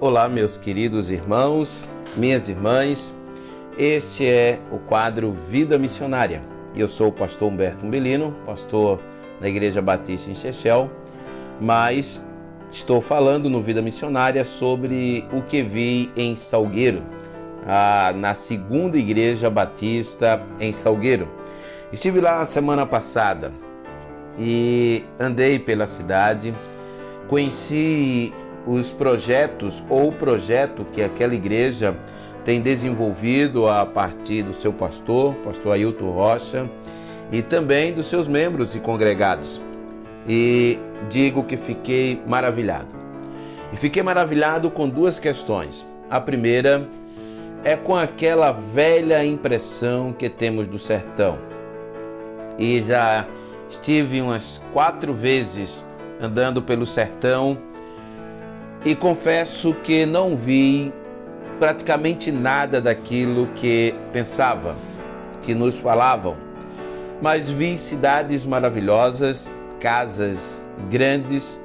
Olá, meus queridos irmãos, minhas irmãs. Este é o quadro Vida Missionária. Eu sou o pastor Humberto Umbelino, pastor da Igreja Batista em Chechel, mas estou falando no Vida Missionária sobre o que vi em Salgueiro, na segunda Igreja Batista em Salgueiro. Estive lá na semana passada e andei pela cidade, conheci os projetos ou o projeto que aquela igreja tem desenvolvido a partir do seu pastor, pastor Ailton Rocha, e também dos seus membros e congregados. E digo que fiquei maravilhado. E fiquei maravilhado com duas questões. A primeira é com aquela velha impressão que temos do sertão. E já estive umas quatro vezes andando pelo sertão e confesso que não vi praticamente nada daquilo que pensava, que nos falavam, mas vi cidades maravilhosas, casas grandes,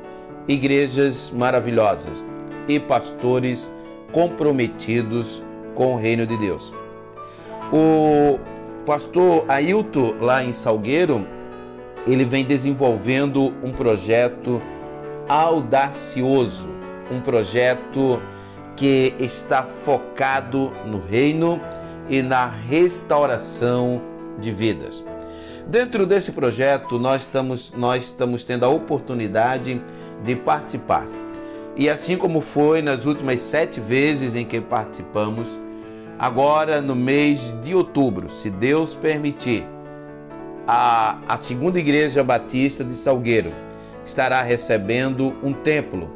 igrejas maravilhosas e pastores comprometidos com o reino de Deus. O pastor Ailton, lá em Salgueiro, ele vem desenvolvendo um projeto audacioso um projeto que está focado no reino e na restauração de vidas. Dentro desse projeto, nós estamos, nós estamos tendo a oportunidade de participar. E assim como foi nas últimas sete vezes em que participamos, agora no mês de outubro, se Deus permitir, a, a segunda igreja batista de Salgueiro estará recebendo um templo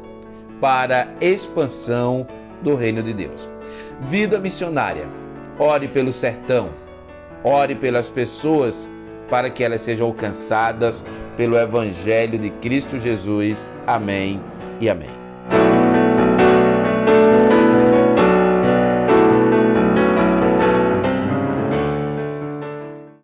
para expansão do reino de Deus. Vida missionária. Ore pelo sertão. Ore pelas pessoas para que elas sejam alcançadas pelo evangelho de Cristo Jesus. Amém e amém.